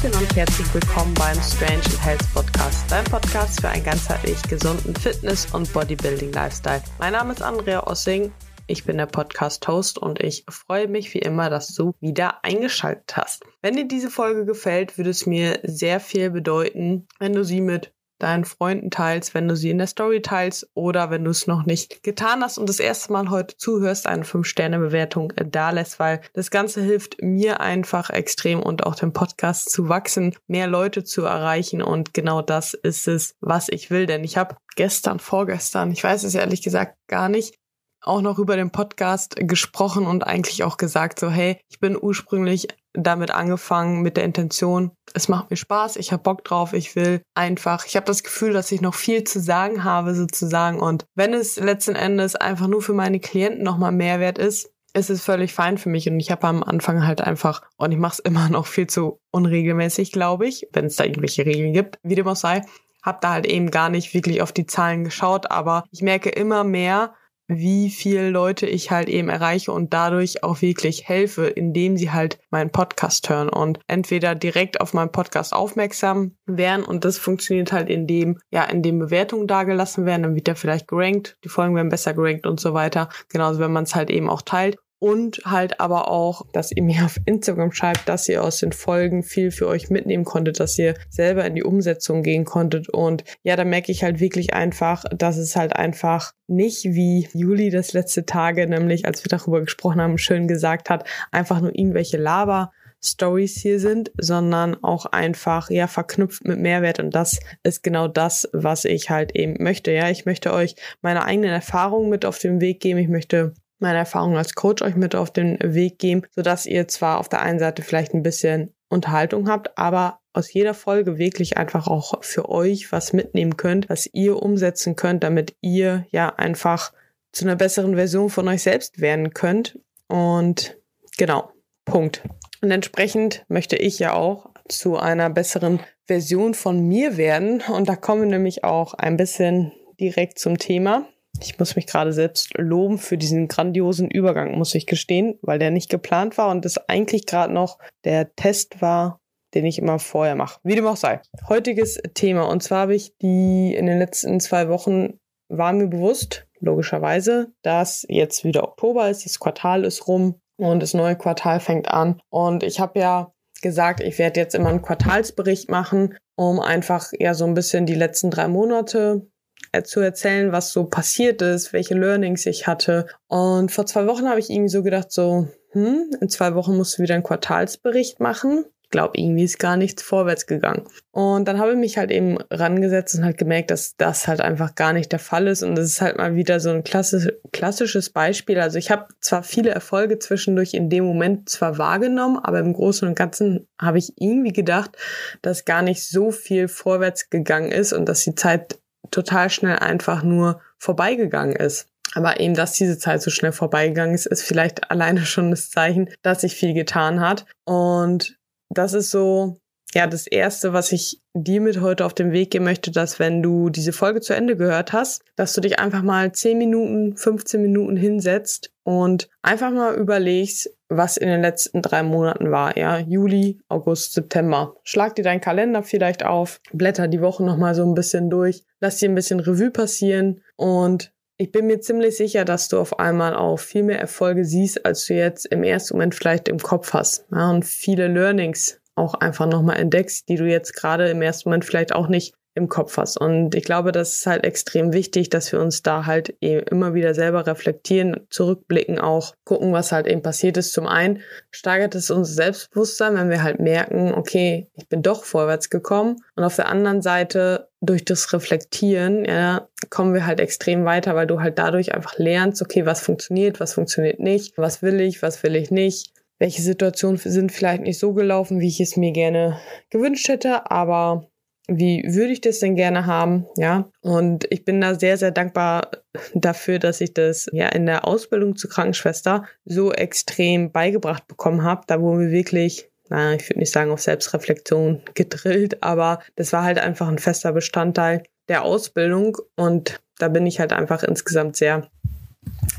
Hallöchen und herzlich willkommen beim Strange Health Podcast, dein Podcast für einen ganzheitlich gesunden Fitness- und Bodybuilding-Lifestyle. Mein Name ist Andrea Ossing, ich bin der Podcast-Host und ich freue mich wie immer, dass du wieder eingeschaltet hast. Wenn dir diese Folge gefällt, würde es mir sehr viel bedeuten, wenn du sie mit deinen Freunden teilst, wenn du sie in der Story teilst oder wenn du es noch nicht getan hast und das erste Mal heute zuhörst, eine 5-Sterne-Bewertung da lässt, weil das Ganze hilft mir einfach extrem und auch dem Podcast zu wachsen, mehr Leute zu erreichen und genau das ist es, was ich will, denn ich habe gestern, vorgestern, ich weiß es ehrlich gesagt gar nicht, auch noch über den Podcast gesprochen und eigentlich auch gesagt, so hey, ich bin ursprünglich damit angefangen mit der Intention, es macht mir Spaß, ich habe Bock drauf, ich will einfach, ich habe das Gefühl, dass ich noch viel zu sagen habe sozusagen. Und wenn es letzten Endes einfach nur für meine Klienten nochmal Mehrwert ist, ist es völlig fein für mich. Und ich habe am Anfang halt einfach, und ich mache es immer noch viel zu unregelmäßig, glaube ich, wenn es da irgendwelche Regeln gibt, wie dem auch sei, habe da halt eben gar nicht wirklich auf die Zahlen geschaut, aber ich merke immer mehr, wie viele Leute ich halt eben erreiche und dadurch auch wirklich helfe, indem sie halt meinen Podcast hören und entweder direkt auf meinen Podcast aufmerksam werden und das funktioniert halt indem, ja, indem Bewertungen dagelassen werden, dann wird er vielleicht gerankt, die Folgen werden besser gerankt und so weiter. Genauso wenn man es halt eben auch teilt und halt aber auch, dass ihr mir auf Instagram schreibt, dass ihr aus den Folgen viel für euch mitnehmen konntet, dass ihr selber in die Umsetzung gehen konntet. Und ja, da merke ich halt wirklich einfach, dass es halt einfach nicht wie Juli das letzte Tage, nämlich als wir darüber gesprochen haben, schön gesagt hat, einfach nur irgendwelche Laber Stories hier sind, sondern auch einfach ja verknüpft mit Mehrwert und das ist genau das, was ich halt eben möchte. Ja, ich möchte euch meine eigenen Erfahrungen mit auf den Weg geben. Ich möchte meine Erfahrung als Coach euch mit auf den Weg geben, sodass ihr zwar auf der einen Seite vielleicht ein bisschen Unterhaltung habt, aber aus jeder Folge wirklich einfach auch für euch was mitnehmen könnt, was ihr umsetzen könnt, damit ihr ja einfach zu einer besseren Version von euch selbst werden könnt. Und genau, Punkt. Und entsprechend möchte ich ja auch zu einer besseren Version von mir werden. Und da kommen wir nämlich auch ein bisschen direkt zum Thema. Ich muss mich gerade selbst loben für diesen grandiosen Übergang, muss ich gestehen, weil der nicht geplant war und das eigentlich gerade noch der Test war, den ich immer vorher mache. Wie dem auch sei. Heutiges Thema. Und zwar habe ich die in den letzten zwei Wochen war mir bewusst, logischerweise, dass jetzt wieder Oktober ist, das Quartal ist rum und das neue Quartal fängt an. Und ich habe ja gesagt, ich werde jetzt immer einen Quartalsbericht machen, um einfach ja so ein bisschen die letzten drei Monate zu erzählen, was so passiert ist, welche Learnings ich hatte. Und vor zwei Wochen habe ich irgendwie so gedacht, so, hm, in zwei Wochen musst du wieder einen Quartalsbericht machen. Ich glaube, irgendwie ist gar nichts vorwärts gegangen. Und dann habe ich mich halt eben rangesetzt und halt gemerkt, dass das halt einfach gar nicht der Fall ist. Und das ist halt mal wieder so ein klassisch, klassisches Beispiel. Also ich habe zwar viele Erfolge zwischendurch in dem Moment zwar wahrgenommen, aber im Großen und Ganzen habe ich irgendwie gedacht, dass gar nicht so viel vorwärts gegangen ist und dass die Zeit total schnell einfach nur vorbeigegangen ist. Aber eben, dass diese Zeit so schnell vorbeigegangen ist, ist vielleicht alleine schon das Zeichen, dass sich viel getan hat. Und das ist so, ja, das erste, was ich dir mit heute auf den Weg geben möchte, dass wenn du diese Folge zu Ende gehört hast, dass du dich einfach mal 10 Minuten, 15 Minuten hinsetzt und einfach mal überlegst, was in den letzten drei Monaten war, ja, Juli, August, September. Schlag dir deinen Kalender vielleicht auf, blätter die Woche nochmal so ein bisschen durch, lass dir ein bisschen Revue passieren und ich bin mir ziemlich sicher, dass du auf einmal auch viel mehr Erfolge siehst, als du jetzt im ersten Moment vielleicht im Kopf hast. Ja, und viele Learnings auch einfach nochmal entdeckst, die du jetzt gerade im ersten Moment vielleicht auch nicht im Kopf hast. Und ich glaube, das ist halt extrem wichtig, dass wir uns da halt eben immer wieder selber reflektieren, zurückblicken, auch gucken, was halt eben passiert ist. Zum einen steigert es unser Selbstbewusstsein, wenn wir halt merken, okay, ich bin doch vorwärts gekommen. Und auf der anderen Seite durch das Reflektieren, ja, kommen wir halt extrem weiter, weil du halt dadurch einfach lernst, okay, was funktioniert, was funktioniert nicht, was will ich, was will ich nicht welche Situationen sind vielleicht nicht so gelaufen, wie ich es mir gerne gewünscht hätte, aber wie würde ich das denn gerne haben, ja? Und ich bin da sehr, sehr dankbar dafür, dass ich das ja in der Ausbildung zur Krankenschwester so extrem beigebracht bekommen habe. Da wo wir wirklich, naja, ich würde nicht sagen auf Selbstreflexion gedrillt, aber das war halt einfach ein fester Bestandteil der Ausbildung und da bin ich halt einfach insgesamt sehr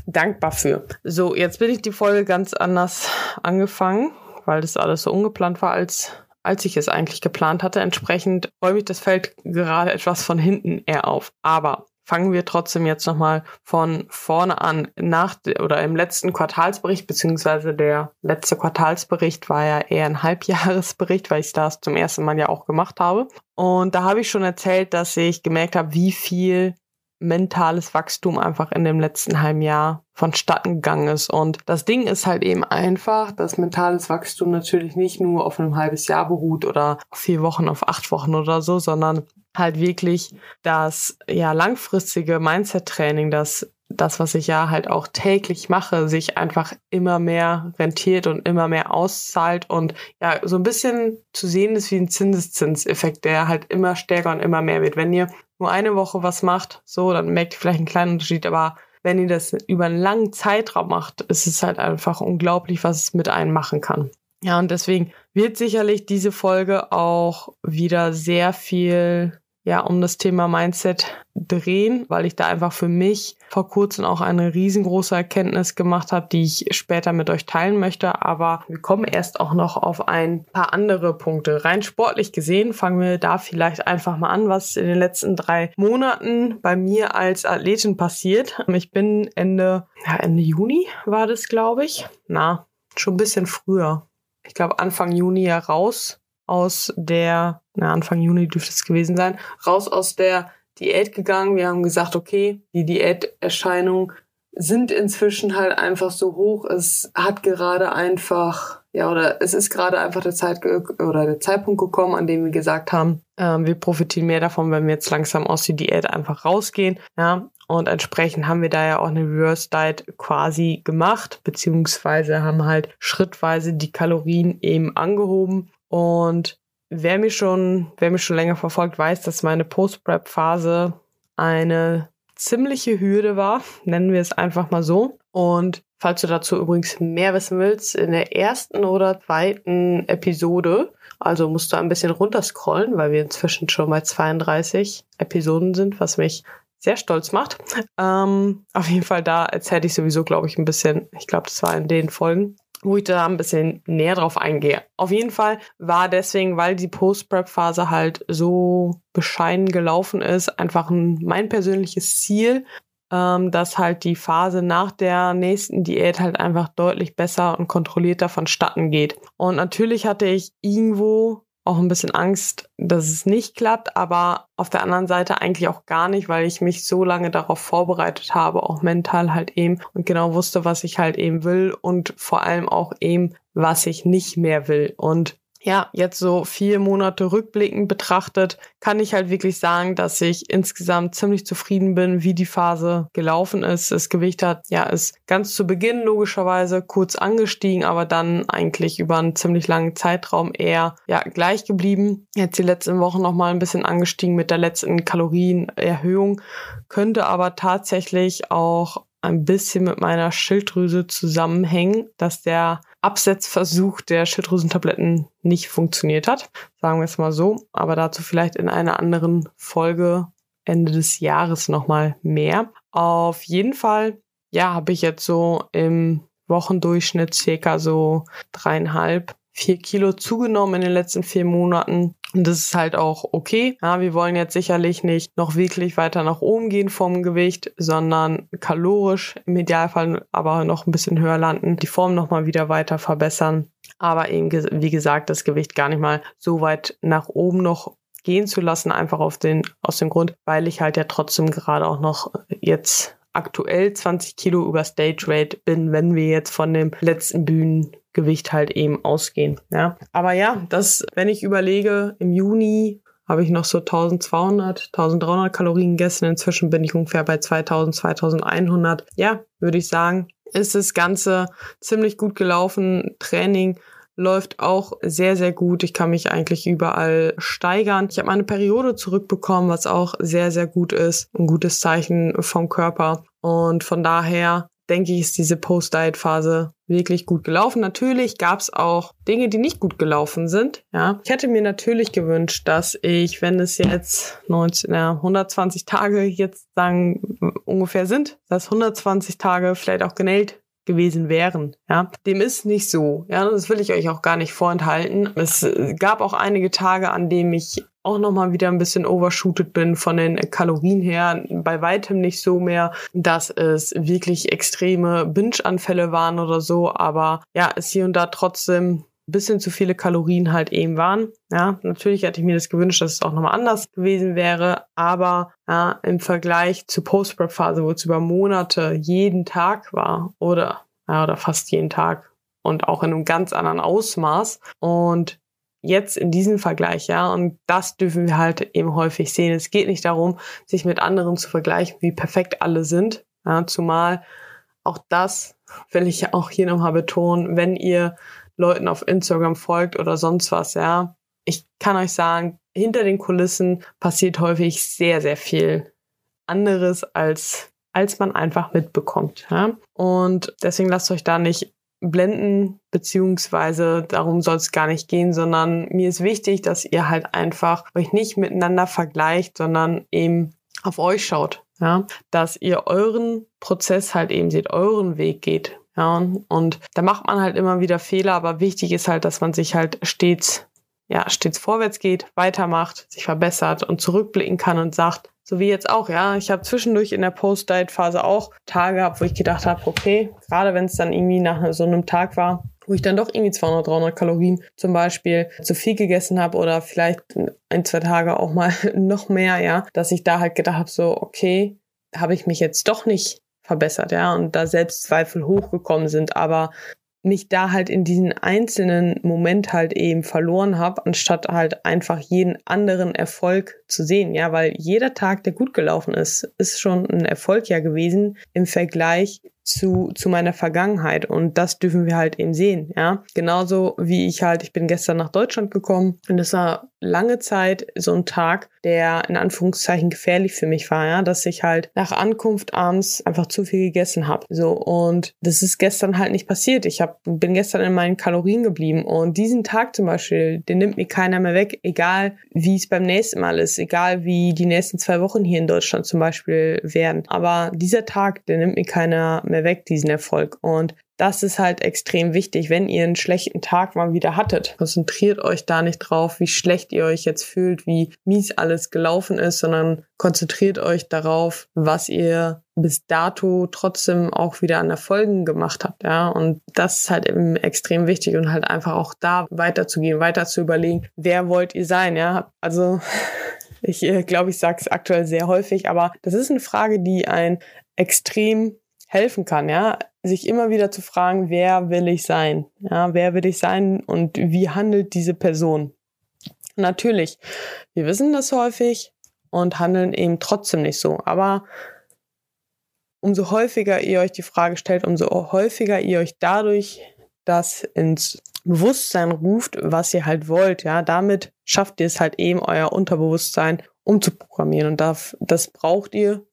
dankbar für. So, jetzt bin ich die Folge ganz anders angefangen, weil das alles so ungeplant war als als ich es eigentlich geplant hatte. Entsprechend räume ich das Feld gerade etwas von hinten eher auf. Aber fangen wir trotzdem jetzt nochmal von vorne an. Nach oder im letzten Quartalsbericht, beziehungsweise der letzte Quartalsbericht war ja eher ein Halbjahresbericht, weil ich das zum ersten Mal ja auch gemacht habe. Und da habe ich schon erzählt, dass ich gemerkt habe, wie viel mentales Wachstum einfach in dem letzten halben Jahr vonstatten gegangen ist. Und das Ding ist halt eben einfach, dass mentales Wachstum natürlich nicht nur auf einem halbes Jahr beruht oder auf vier Wochen, auf acht Wochen oder so, sondern halt wirklich das ja langfristige Mindset-Training, das das, was ich ja halt auch täglich mache, sich einfach immer mehr rentiert und immer mehr auszahlt und ja, so ein bisschen zu sehen ist wie ein Zinseszinseffekt, der halt immer stärker und immer mehr wird. Wenn ihr nur eine Woche was macht, so, dann merkt ihr vielleicht einen kleinen Unterschied, aber wenn ihr das über einen langen Zeitraum macht, ist es halt einfach unglaublich, was es mit einem machen kann. Ja, und deswegen wird sicherlich diese Folge auch wieder sehr viel ja, um das Thema Mindset drehen, weil ich da einfach für mich vor kurzem auch eine riesengroße Erkenntnis gemacht habe, die ich später mit euch teilen möchte. Aber wir kommen erst auch noch auf ein paar andere Punkte. Rein sportlich gesehen fangen wir da vielleicht einfach mal an, was in den letzten drei Monaten bei mir als Athletin passiert. Ich bin Ende, ja, Ende Juni war das, glaube ich. Na, schon ein bisschen früher. Ich glaube Anfang Juni ja raus aus der, na, Anfang Juni dürfte es gewesen sein, raus aus der Diät gegangen. Wir haben gesagt, okay, die Diäterscheinungen sind inzwischen halt einfach so hoch. Es hat gerade einfach, ja, oder es ist gerade einfach der Zeit oder der Zeitpunkt gekommen, an dem wir gesagt haben, äh, wir profitieren mehr davon, wenn wir jetzt langsam aus der Diät einfach rausgehen. Ja, und entsprechend haben wir da ja auch eine Reverse Diet quasi gemacht, beziehungsweise haben halt schrittweise die Kalorien eben angehoben und wer mich schon, wer mich schon länger verfolgt, weiß, dass meine Post-Prep-Phase eine ziemliche Hürde war, nennen wir es einfach mal so. Und falls du dazu übrigens mehr wissen willst, in der ersten oder zweiten Episode, also musst du ein bisschen runterscrollen, weil wir inzwischen schon bei 32 Episoden sind, was mich sehr stolz macht. Ähm, auf jeden Fall da erzähle ich sowieso, glaube ich, ein bisschen, ich glaube, das war in den Folgen, wo ich da ein bisschen näher drauf eingehe. Auf jeden Fall war deswegen, weil die Post-Prep-Phase halt so bescheiden gelaufen ist, einfach ein, mein persönliches Ziel, ähm, dass halt die Phase nach der nächsten Diät halt einfach deutlich besser und kontrollierter vonstatten geht. Und natürlich hatte ich irgendwo auch ein bisschen Angst, dass es nicht klappt, aber auf der anderen Seite eigentlich auch gar nicht, weil ich mich so lange darauf vorbereitet habe, auch mental halt eben und genau wusste, was ich halt eben will und vor allem auch eben, was ich nicht mehr will. Und ja, jetzt so vier Monate rückblickend betrachtet, kann ich halt wirklich sagen, dass ich insgesamt ziemlich zufrieden bin, wie die Phase gelaufen ist. Das Gewicht hat, ja, ist ganz zu Beginn logischerweise kurz angestiegen, aber dann eigentlich über einen ziemlich langen Zeitraum eher, ja, gleich geblieben. Jetzt die letzten Wochen nochmal ein bisschen angestiegen mit der letzten Kalorienerhöhung, könnte aber tatsächlich auch ein bisschen mit meiner Schilddrüse zusammenhängen, dass der Absetzversuch der Schilddrüsentabletten nicht funktioniert hat. Sagen wir es mal so. Aber dazu vielleicht in einer anderen Folge Ende des Jahres nochmal mehr. Auf jeden Fall, ja, habe ich jetzt so im Wochendurchschnitt circa so dreieinhalb vier Kilo zugenommen in den letzten vier Monaten. Und das ist halt auch okay. Ja, wir wollen jetzt sicherlich nicht noch wirklich weiter nach oben gehen vom Gewicht, sondern kalorisch im Idealfall aber noch ein bisschen höher landen, die Form nochmal wieder weiter verbessern. Aber eben, wie gesagt, das Gewicht gar nicht mal so weit nach oben noch gehen zu lassen, einfach auf den, aus dem Grund, weil ich halt ja trotzdem gerade auch noch jetzt aktuell 20 Kilo über Stage Weight bin, wenn wir jetzt von dem letzten Bühnengewicht halt eben ausgehen. Ja, aber ja, das, wenn ich überlege, im Juni habe ich noch so 1200, 1300 Kalorien gegessen. Inzwischen bin ich ungefähr bei 2000, 2100. Ja, würde ich sagen, ist das Ganze ziemlich gut gelaufen. Training läuft auch sehr, sehr gut. Ich kann mich eigentlich überall steigern. Ich habe meine Periode zurückbekommen, was auch sehr, sehr gut ist. Ein gutes Zeichen vom Körper. Und von daher denke ich, ist diese Post-Diet-Phase wirklich gut gelaufen. Natürlich gab es auch Dinge, die nicht gut gelaufen sind. Ja, ich hätte mir natürlich gewünscht, dass ich, wenn es jetzt 19, ja, 120 Tage jetzt sagen ungefähr sind, dass 120 Tage vielleicht auch genäht gewesen wären. Ja, dem ist nicht so. Ja, das will ich euch auch gar nicht vorenthalten. Es gab auch einige Tage, an denen ich auch nochmal wieder ein bisschen overshootet bin von den Kalorien her. Bei weitem nicht so mehr, dass es wirklich extreme Binge-Anfälle waren oder so, aber ja, es hier und da trotzdem ein bisschen zu viele Kalorien halt eben waren. Ja, natürlich hätte ich mir das gewünscht, dass es auch nochmal anders gewesen wäre, aber ja, im Vergleich zur Post-Prep-Phase, wo es über Monate jeden Tag war oder, ja, oder fast jeden Tag und auch in einem ganz anderen Ausmaß und jetzt in diesem Vergleich, ja, und das dürfen wir halt eben häufig sehen. Es geht nicht darum, sich mit anderen zu vergleichen, wie perfekt alle sind, ja, zumal auch das will ich auch hier nochmal betonen, wenn ihr Leuten auf Instagram folgt oder sonst was, ja. Ich kann euch sagen, hinter den Kulissen passiert häufig sehr, sehr viel anderes als als man einfach mitbekommt. Ja? Und deswegen lasst euch da nicht blenden, beziehungsweise darum soll es gar nicht gehen, sondern mir ist wichtig, dass ihr halt einfach euch nicht miteinander vergleicht, sondern eben auf euch schaut. Ja? Dass ihr euren Prozess halt eben seht, euren Weg geht. Ja, und da macht man halt immer wieder Fehler, aber wichtig ist halt, dass man sich halt stets, ja, stets vorwärts geht, weitermacht, sich verbessert und zurückblicken kann und sagt, so wie jetzt auch, ja, ich habe zwischendurch in der Post-Diet-Phase auch Tage gehabt, wo ich gedacht habe, okay, gerade wenn es dann irgendwie nach so einem Tag war, wo ich dann doch irgendwie 200, 300 Kalorien zum Beispiel zu viel gegessen habe oder vielleicht ein, zwei Tage auch mal noch mehr, ja, dass ich da halt gedacht habe, so, okay, habe ich mich jetzt doch nicht verbessert, ja, und da Selbstzweifel hochgekommen sind, aber mich da halt in diesen einzelnen Moment halt eben verloren habe, anstatt halt einfach jeden anderen Erfolg zu sehen, ja, weil jeder Tag, der gut gelaufen ist, ist schon ein Erfolg ja gewesen im Vergleich zu, zu meiner Vergangenheit. Und das dürfen wir halt eben sehen, ja. Genauso wie ich halt, ich bin gestern nach Deutschland gekommen und es war lange Zeit so ein Tag, der in Anführungszeichen gefährlich für mich war, ja, dass ich halt nach Ankunft abends einfach zu viel gegessen habe. So und das ist gestern halt nicht passiert. Ich hab, bin gestern in meinen Kalorien geblieben und diesen Tag zum Beispiel, den nimmt mir keiner mehr weg, egal wie es beim nächsten Mal ist, egal wie die nächsten zwei Wochen hier in Deutschland zum Beispiel werden. Aber dieser Tag, der nimmt mir keiner mehr weg, diesen Erfolg. Und das ist halt extrem wichtig. Wenn ihr einen schlechten Tag mal wieder hattet, konzentriert euch da nicht drauf, wie schlecht ihr euch jetzt fühlt, wie mies alles gelaufen ist, sondern konzentriert euch darauf, was ihr bis dato trotzdem auch wieder an Erfolgen gemacht habt, ja. Und das ist halt eben extrem wichtig und halt einfach auch da weiterzugehen, weiter zu überlegen, wer wollt ihr sein, ja. Also, ich äh, glaube, ich sage es aktuell sehr häufig, aber das ist eine Frage, die ein extrem helfen kann, ja, sich immer wieder zu fragen, wer will ich sein? Ja, wer will ich sein und wie handelt diese Person? Natürlich, wir wissen das häufig und handeln eben trotzdem nicht so, aber umso häufiger ihr euch die Frage stellt, umso häufiger ihr euch dadurch das ins Bewusstsein ruft, was ihr halt wollt, ja, damit schafft ihr es halt eben, euer Unterbewusstsein umzuprogrammieren und das, das braucht ihr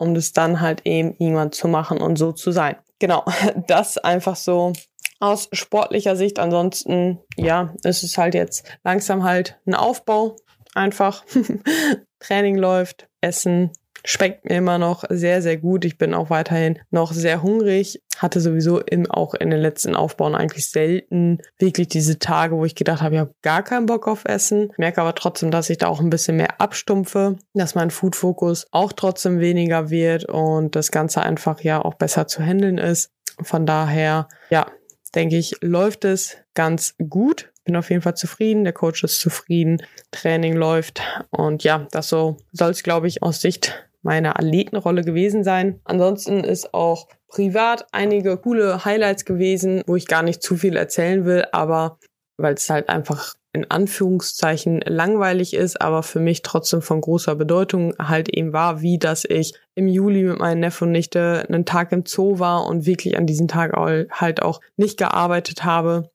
um das dann halt eben irgendwann zu machen und so zu sein. Genau, das einfach so aus sportlicher Sicht. Ansonsten, ja, es ist halt jetzt langsam halt ein Aufbau. Einfach Training läuft, Essen Schmeckt mir immer noch sehr, sehr gut. Ich bin auch weiterhin noch sehr hungrig. Hatte sowieso im, auch in den letzten Aufbauen eigentlich selten wirklich diese Tage, wo ich gedacht habe, ich habe gar keinen Bock auf Essen. Merke aber trotzdem, dass ich da auch ein bisschen mehr abstumpfe, dass mein Food-Fokus auch trotzdem weniger wird und das Ganze einfach ja auch besser zu handeln ist. Von daher, ja, denke ich, läuft es ganz gut. Bin auf jeden Fall zufrieden. Der Coach ist zufrieden. Training läuft. Und ja, das so soll es, glaube ich, aus Sicht meine Athletenrolle gewesen sein. Ansonsten ist auch privat einige coole Highlights gewesen, wo ich gar nicht zu viel erzählen will, aber weil es halt einfach in Anführungszeichen langweilig ist, aber für mich trotzdem von großer Bedeutung halt eben war, wie dass ich im Juli mit meinen Neffen und Nichte einen Tag im Zoo war und wirklich an diesem Tag halt auch nicht gearbeitet habe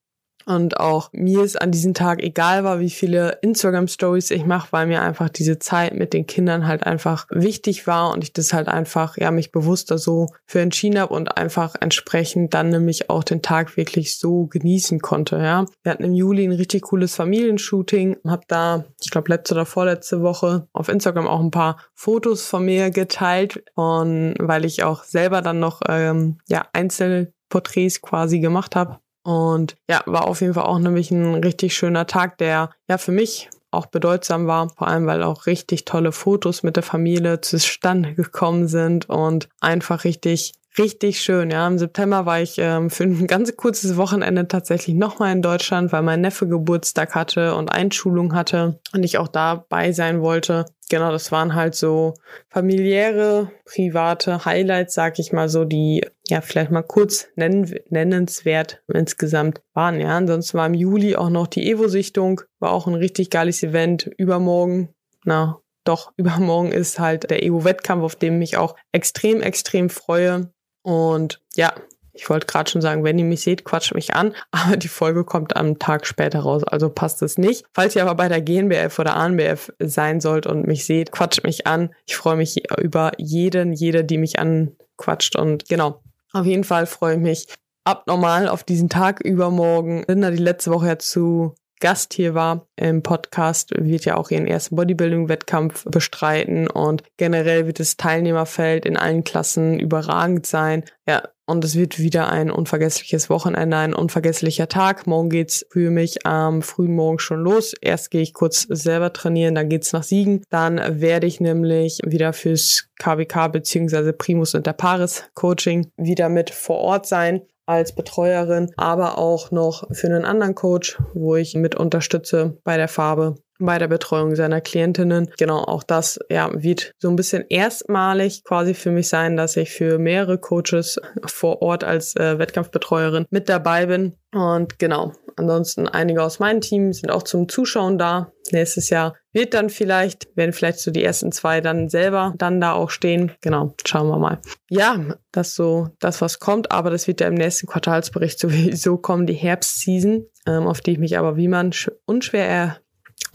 und auch mir ist an diesem Tag egal war, wie viele Instagram-Stories ich mache, weil mir einfach diese Zeit mit den Kindern halt einfach wichtig war und ich das halt einfach, ja, mich bewusster so für entschieden habe und einfach entsprechend dann nämlich auch den Tag wirklich so genießen konnte, ja. Wir hatten im Juli ein richtig cooles Familienshooting, hab da, ich glaube, letzte oder vorletzte Woche auf Instagram auch ein paar Fotos von mir geteilt und weil ich auch selber dann noch, ähm, ja, einzelne Tagesporträts quasi gemacht habe. Und ja, war auf jeden Fall auch nämlich ein richtig schöner Tag, der ja für mich auch bedeutsam war, vor allem weil auch richtig tolle Fotos mit der Familie zustande gekommen sind und einfach richtig richtig schön. Ja, im September war ich ähm, für ein ganz kurzes Wochenende tatsächlich nochmal in Deutschland, weil mein Neffe Geburtstag hatte und Einschulung hatte und ich auch dabei sein wollte. Genau, das waren halt so familiäre, private Highlights, sag ich mal so, die ja vielleicht mal kurz nennen, nennenswert insgesamt waren. Ja, ansonsten war im Juli auch noch die Evo-Sichtung, war auch ein richtig geiles Event. Übermorgen, na, doch, übermorgen ist halt der Evo-Wettkampf, auf dem ich auch extrem, extrem freue. Und ja, ich wollte gerade schon sagen, wenn ihr mich seht, quatscht mich an, aber die Folge kommt am Tag später raus, also passt es nicht. Falls ihr aber bei der GNBF oder ANBF sein sollt und mich seht, quatscht mich an. Ich freue mich über jeden, jede, die mich anquatscht und genau. Auf jeden Fall freue ich mich abnormal auf diesen Tag übermorgen. Linda die letzte Woche ja zu Gast hier war im Podcast, wird ja auch ihren ersten Bodybuilding-Wettkampf bestreiten und generell wird das Teilnehmerfeld in allen Klassen überragend sein. Ja, und es wird wieder ein unvergessliches Wochenende, ein unvergesslicher Tag. Morgen geht's für mich am frühen Morgen schon los. Erst gehe ich kurz selber trainieren, dann geht's nach Siegen. Dann werde ich nämlich wieder fürs KBK bzw. Primus Inter Paris Coaching wieder mit vor Ort sein als Betreuerin, aber auch noch für einen anderen Coach, wo ich mit unterstütze bei der Farbe bei der Betreuung seiner Klientinnen. Genau, auch das ja, wird so ein bisschen erstmalig quasi für mich sein, dass ich für mehrere Coaches vor Ort als äh, Wettkampfbetreuerin mit dabei bin. Und genau, ansonsten einige aus meinem Team sind auch zum Zuschauen da. Nächstes Jahr wird dann vielleicht, werden vielleicht so die ersten zwei dann selber dann da auch stehen. Genau, schauen wir mal. Ja, das so das, was kommt, aber das wird ja im nächsten Quartalsbericht sowieso kommen, die Herbstseason, ähm, auf die ich mich aber, wie man unschwer,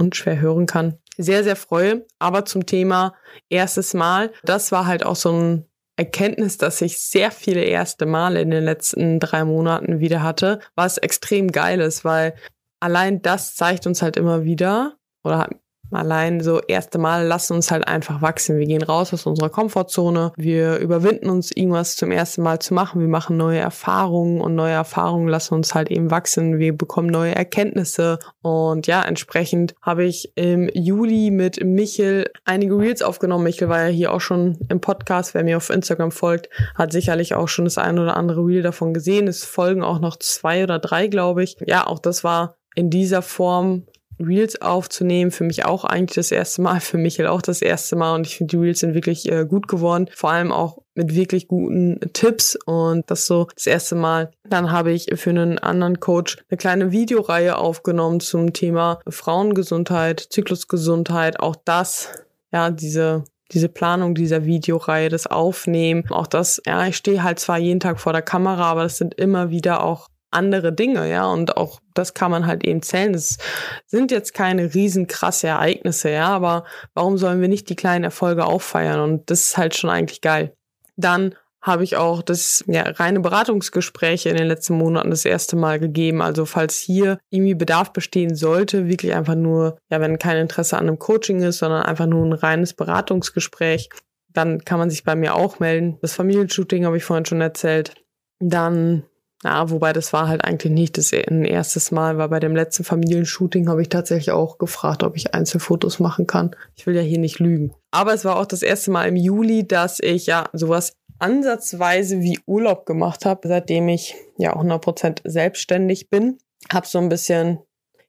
unschwer hören kann, sehr, sehr freue. Aber zum Thema erstes Mal, das war halt auch so ein Erkenntnis, dass ich sehr viele erste Male in den letzten drei Monaten wieder hatte, was extrem geil ist, weil allein das zeigt uns halt immer wieder oder Allein so erste Mal lassen uns halt einfach wachsen. Wir gehen raus aus unserer Komfortzone. Wir überwinden uns, irgendwas zum ersten Mal zu machen. Wir machen neue Erfahrungen und neue Erfahrungen lassen uns halt eben wachsen. Wir bekommen neue Erkenntnisse. Und ja, entsprechend habe ich im Juli mit Michel einige Reels aufgenommen. Michel war ja hier auch schon im Podcast. Wer mir auf Instagram folgt, hat sicherlich auch schon das ein oder andere Reel davon gesehen. Es folgen auch noch zwei oder drei, glaube ich. Ja, auch das war in dieser Form Reels aufzunehmen. Für mich auch eigentlich das erste Mal, für Michael auch das erste Mal. Und ich finde, die Reels sind wirklich äh, gut geworden. Vor allem auch mit wirklich guten Tipps. Und das so das erste Mal. Dann habe ich für einen anderen Coach eine kleine Videoreihe aufgenommen zum Thema Frauengesundheit, Zyklusgesundheit. Auch das, ja, diese diese Planung dieser Videoreihe, das Aufnehmen, auch das, ja, ich stehe halt zwar jeden Tag vor der Kamera, aber das sind immer wieder auch andere Dinge, ja, und auch das kann man halt eben zählen. Es sind jetzt keine riesen krasse Ereignisse, ja, aber warum sollen wir nicht die kleinen Erfolge auffeiern? Und das ist halt schon eigentlich geil. Dann habe ich auch das ja, reine Beratungsgespräche in den letzten Monaten das erste Mal gegeben. Also falls hier irgendwie Bedarf bestehen sollte, wirklich einfach nur, ja, wenn kein Interesse an einem Coaching ist, sondern einfach nur ein reines Beratungsgespräch, dann kann man sich bei mir auch melden. Das Familienshooting habe ich vorhin schon erzählt. Dann ja, wobei das war halt eigentlich nicht das ein erstes Mal, weil bei dem letzten Familienshooting habe ich tatsächlich auch gefragt, ob ich Einzelfotos machen kann. Ich will ja hier nicht lügen. Aber es war auch das erste Mal im Juli, dass ich ja sowas ansatzweise wie Urlaub gemacht habe, seitdem ich ja 100% selbstständig bin. Habe so ein bisschen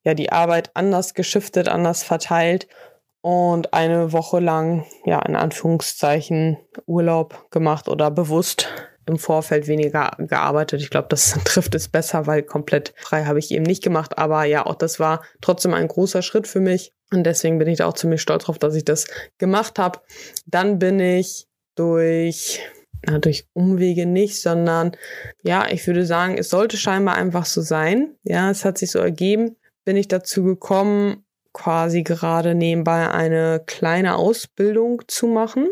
ja die Arbeit anders geschiftet, anders verteilt und eine Woche lang ja in Anführungszeichen Urlaub gemacht oder bewusst im Vorfeld weniger gearbeitet. Ich glaube, das trifft es besser, weil komplett frei habe ich eben nicht gemacht. Aber ja, auch das war trotzdem ein großer Schritt für mich. Und deswegen bin ich da auch ziemlich stolz drauf, dass ich das gemacht habe. Dann bin ich durch, na, durch Umwege nicht, sondern ja, ich würde sagen, es sollte scheinbar einfach so sein. Ja, es hat sich so ergeben. Bin ich dazu gekommen, quasi gerade nebenbei eine kleine Ausbildung zu machen,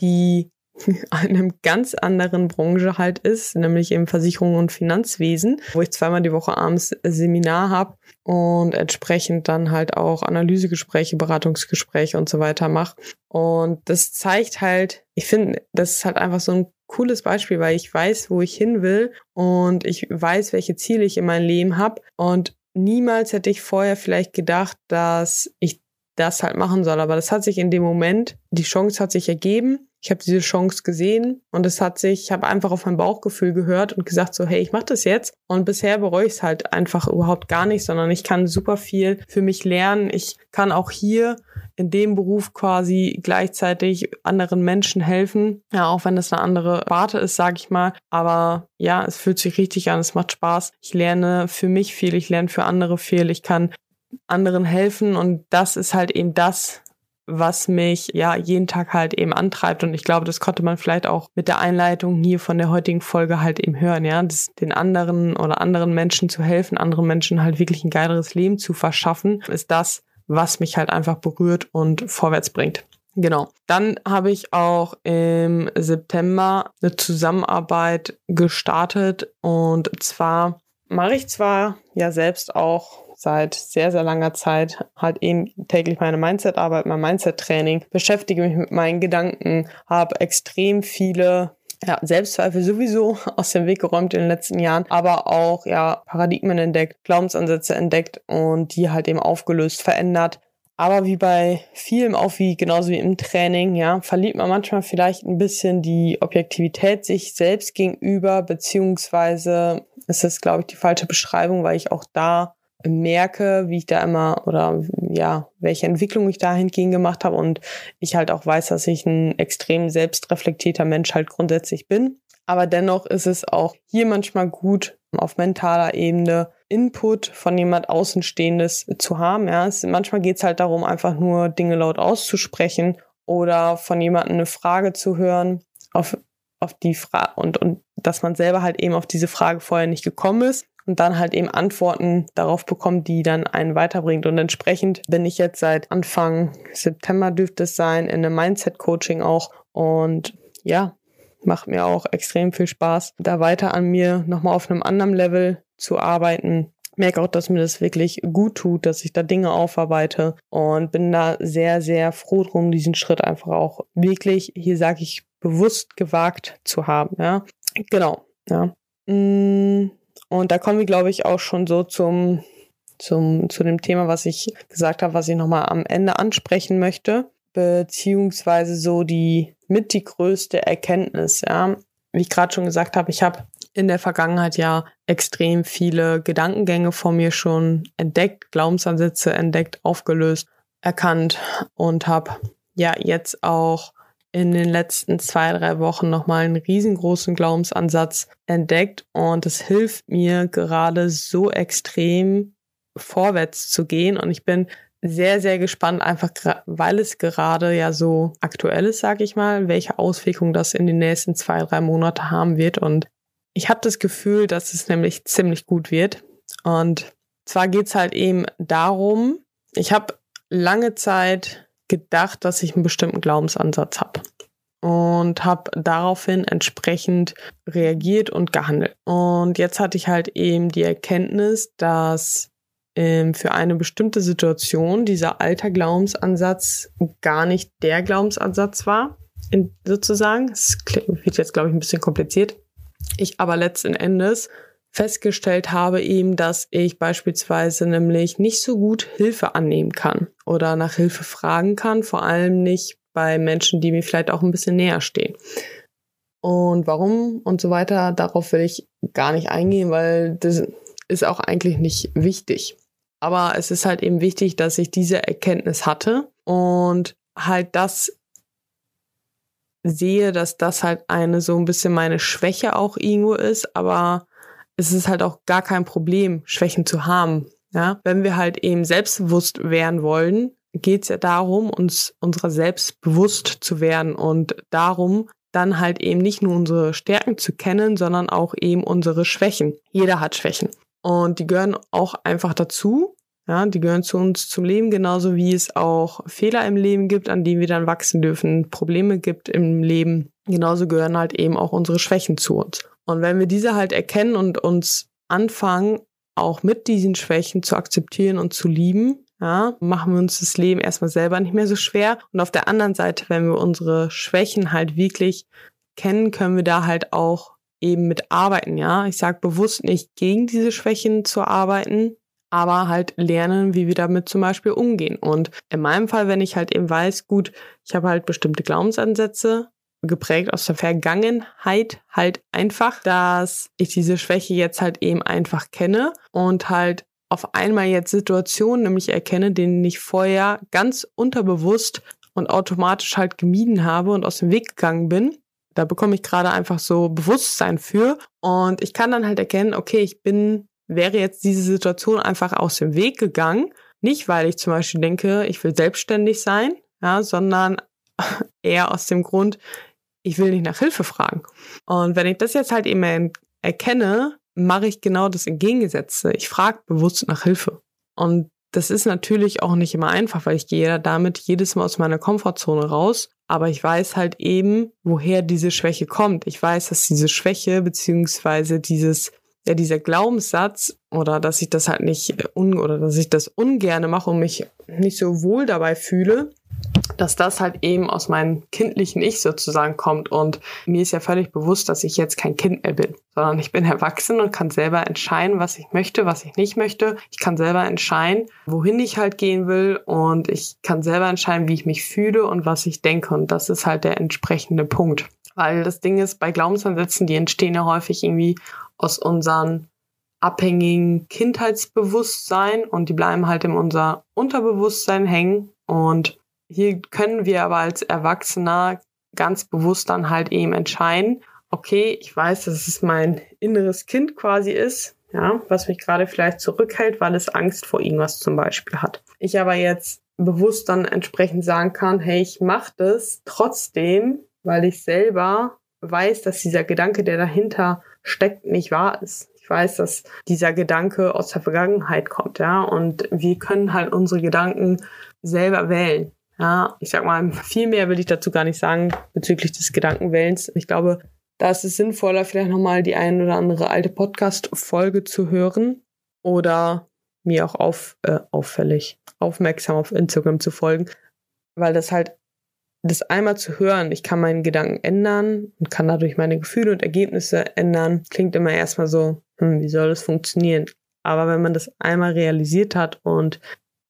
die einem ganz anderen Branche halt ist, nämlich im Versicherung und Finanzwesen, wo ich zweimal die Woche abends Seminar habe und entsprechend dann halt auch Analysegespräche, Beratungsgespräche und so weiter mache. Und das zeigt halt, ich finde, das ist halt einfach so ein cooles Beispiel, weil ich weiß, wo ich hin will und ich weiß, welche Ziele ich in meinem Leben habe und niemals hätte ich vorher vielleicht gedacht, dass ich das halt machen soll. Aber das hat sich in dem Moment, die Chance hat sich ergeben. Ich habe diese Chance gesehen und es hat sich, ich habe einfach auf mein Bauchgefühl gehört und gesagt so, hey, ich mache das jetzt. Und bisher bereue ich es halt einfach überhaupt gar nicht, sondern ich kann super viel für mich lernen. Ich kann auch hier in dem Beruf quasi gleichzeitig anderen Menschen helfen. Ja, auch wenn das eine andere Warte ist, sage ich mal. Aber ja, es fühlt sich richtig an, es macht Spaß. Ich lerne für mich viel, ich lerne für andere viel. Ich kann anderen helfen und das ist halt eben das, was mich ja jeden Tag halt eben antreibt. Und ich glaube, das konnte man vielleicht auch mit der Einleitung hier von der heutigen Folge halt eben hören, ja, das, den anderen oder anderen Menschen zu helfen, anderen Menschen halt wirklich ein geileres Leben zu verschaffen, ist das, was mich halt einfach berührt und vorwärts bringt. Genau. Dann habe ich auch im September eine Zusammenarbeit gestartet und zwar mache ich zwar ja selbst auch seit sehr, sehr langer Zeit halt eben täglich meine Mindset-Arbeit, mein Mindset-Training, beschäftige mich mit meinen Gedanken, habe extrem viele ja, Selbstzweifel sowieso aus dem Weg geräumt in den letzten Jahren, aber auch ja Paradigmen entdeckt, Glaubensansätze entdeckt und die halt eben aufgelöst, verändert. Aber wie bei vielem, auch wie genauso wie im Training, ja, verliert man manchmal vielleicht ein bisschen die Objektivität sich selbst gegenüber, beziehungsweise ist das, glaube ich, die falsche Beschreibung, weil ich auch da merke, wie ich da immer oder ja, welche Entwicklung ich dahingehend gemacht habe und ich halt auch weiß, dass ich ein extrem selbstreflektierter Mensch halt grundsätzlich bin. Aber dennoch ist es auch hier manchmal gut, auf mentaler Ebene Input von jemand Außenstehendes zu haben. Ja, es, manchmal geht es halt darum, einfach nur Dinge laut auszusprechen oder von jemandem eine Frage zu hören, auf, auf die Frage und, und dass man selber halt eben auf diese Frage vorher nicht gekommen ist und dann halt eben Antworten darauf bekommt, die dann einen weiterbringt. Und entsprechend bin ich jetzt seit Anfang September dürfte es sein, in einem Mindset-Coaching auch. Und ja, macht mir auch extrem viel Spaß, da weiter an mir nochmal auf einem anderen Level zu arbeiten. Merke auch, dass mir das wirklich gut tut, dass ich da Dinge aufarbeite und bin da sehr, sehr froh drum, diesen Schritt einfach auch wirklich, hier sage ich, bewusst gewagt zu haben. Ja, genau. Ja. Mmh und da kommen wir, glaube ich, auch schon so zum, zum, zu dem Thema, was ich gesagt habe, was ich nochmal am Ende ansprechen möchte, beziehungsweise so die mit die größte Erkenntnis, ja. Wie ich gerade schon gesagt habe, ich habe in der Vergangenheit ja extrem viele Gedankengänge vor mir schon entdeckt, Glaubensansätze entdeckt, aufgelöst, erkannt und habe ja jetzt auch in den letzten zwei, drei Wochen nochmal einen riesengroßen Glaubensansatz entdeckt und es hilft mir gerade so extrem vorwärts zu gehen und ich bin sehr, sehr gespannt, einfach weil es gerade ja so aktuell ist, sage ich mal, welche Auswirkungen das in den nächsten zwei, drei Monate haben wird. Und ich habe das Gefühl, dass es nämlich ziemlich gut wird. Und zwar geht's halt eben darum, ich habe lange Zeit gedacht, dass ich einen bestimmten Glaubensansatz habe und habe daraufhin entsprechend reagiert und gehandelt. Und jetzt hatte ich halt eben die Erkenntnis, dass ähm, für eine bestimmte Situation dieser alte Glaubensansatz gar nicht der Glaubensansatz war, in, sozusagen. Es wird jetzt, glaube ich, ein bisschen kompliziert. Ich aber letzten Endes festgestellt habe eben, dass ich beispielsweise nämlich nicht so gut Hilfe annehmen kann oder nach Hilfe fragen kann, vor allem nicht bei Menschen, die mir vielleicht auch ein bisschen näher stehen. Und warum und so weiter, darauf will ich gar nicht eingehen, weil das ist auch eigentlich nicht wichtig. Aber es ist halt eben wichtig, dass ich diese Erkenntnis hatte und halt das sehe, dass das halt eine so ein bisschen meine Schwäche auch irgendwo ist, aber es ist halt auch gar kein Problem, Schwächen zu haben. Ja, wenn wir halt eben selbstbewusst werden wollen, geht es ja darum, uns unserer selbst bewusst zu werden und darum, dann halt eben nicht nur unsere Stärken zu kennen, sondern auch eben unsere Schwächen. Jeder hat Schwächen. Und die gehören auch einfach dazu. Ja, die gehören zu uns zum Leben, genauso wie es auch Fehler im Leben gibt, an denen wir dann wachsen dürfen, Probleme gibt im Leben, genauso gehören halt eben auch unsere Schwächen zu uns. Und wenn wir diese halt erkennen und uns anfangen, auch mit diesen Schwächen zu akzeptieren und zu lieben, ja, machen wir uns das Leben erstmal selber nicht mehr so schwer. Und auf der anderen Seite, wenn wir unsere Schwächen halt wirklich kennen, können wir da halt auch eben mit arbeiten, ja. Ich sage bewusst nicht gegen diese Schwächen zu arbeiten, aber halt lernen, wie wir damit zum Beispiel umgehen. Und in meinem Fall, wenn ich halt eben weiß, gut, ich habe halt bestimmte Glaubensansätze, geprägt aus der Vergangenheit halt einfach, dass ich diese Schwäche jetzt halt eben einfach kenne und halt auf einmal jetzt Situationen nämlich erkenne, denen ich vorher ganz unterbewusst und automatisch halt gemieden habe und aus dem Weg gegangen bin. Da bekomme ich gerade einfach so Bewusstsein für und ich kann dann halt erkennen, okay, ich bin, wäre jetzt diese Situation einfach aus dem Weg gegangen. Nicht, weil ich zum Beispiel denke, ich will selbstständig sein, ja, sondern eher aus dem Grund, ich will nicht nach Hilfe fragen. Und wenn ich das jetzt halt eben erkenne, mache ich genau das Entgegengesetzte. Ich frage bewusst nach Hilfe. Und das ist natürlich auch nicht immer einfach, weil ich gehe damit jedes Mal aus meiner Komfortzone raus. Aber ich weiß halt eben, woher diese Schwäche kommt. Ich weiß, dass diese Schwäche beziehungsweise dieses ja, dieser Glaubenssatz oder dass ich das halt nicht un oder dass ich das ungerne mache und mich nicht so wohl dabei fühle, dass das halt eben aus meinem kindlichen Ich sozusagen kommt. Und mir ist ja völlig bewusst, dass ich jetzt kein Kind mehr bin, sondern ich bin erwachsen und kann selber entscheiden, was ich möchte, was ich nicht möchte. Ich kann selber entscheiden, wohin ich halt gehen will und ich kann selber entscheiden, wie ich mich fühle und was ich denke. Und das ist halt der entsprechende Punkt. Weil das Ding ist, bei Glaubensansätzen, die entstehen ja häufig irgendwie aus unseren abhängigen Kindheitsbewusstsein und die bleiben halt in unser Unterbewusstsein hängen und hier können wir aber als Erwachsener ganz bewusst dann halt eben entscheiden, okay, ich weiß, dass es mein inneres Kind quasi ist, ja, was mich gerade vielleicht zurückhält, weil es Angst vor irgendwas zum Beispiel hat. Ich aber jetzt bewusst dann entsprechend sagen kann, hey, ich mache das trotzdem, weil ich selber weiß, dass dieser Gedanke, der dahinter steckt, nicht wahr ist. Ich weiß, dass dieser Gedanke aus der Vergangenheit kommt, ja, und wir können halt unsere Gedanken selber wählen. Ja, ich sag mal, viel mehr will ich dazu gar nicht sagen bezüglich des Gedankenwellens. Ich glaube, da ist es sinnvoller, vielleicht nochmal die ein oder andere alte Podcast-Folge zu hören oder mir auch auf, äh, auffällig, aufmerksam auf Instagram zu folgen, weil das halt, das einmal zu hören, ich kann meinen Gedanken ändern und kann dadurch meine Gefühle und Ergebnisse ändern, klingt immer erstmal so, hm, wie soll das funktionieren? Aber wenn man das einmal realisiert hat und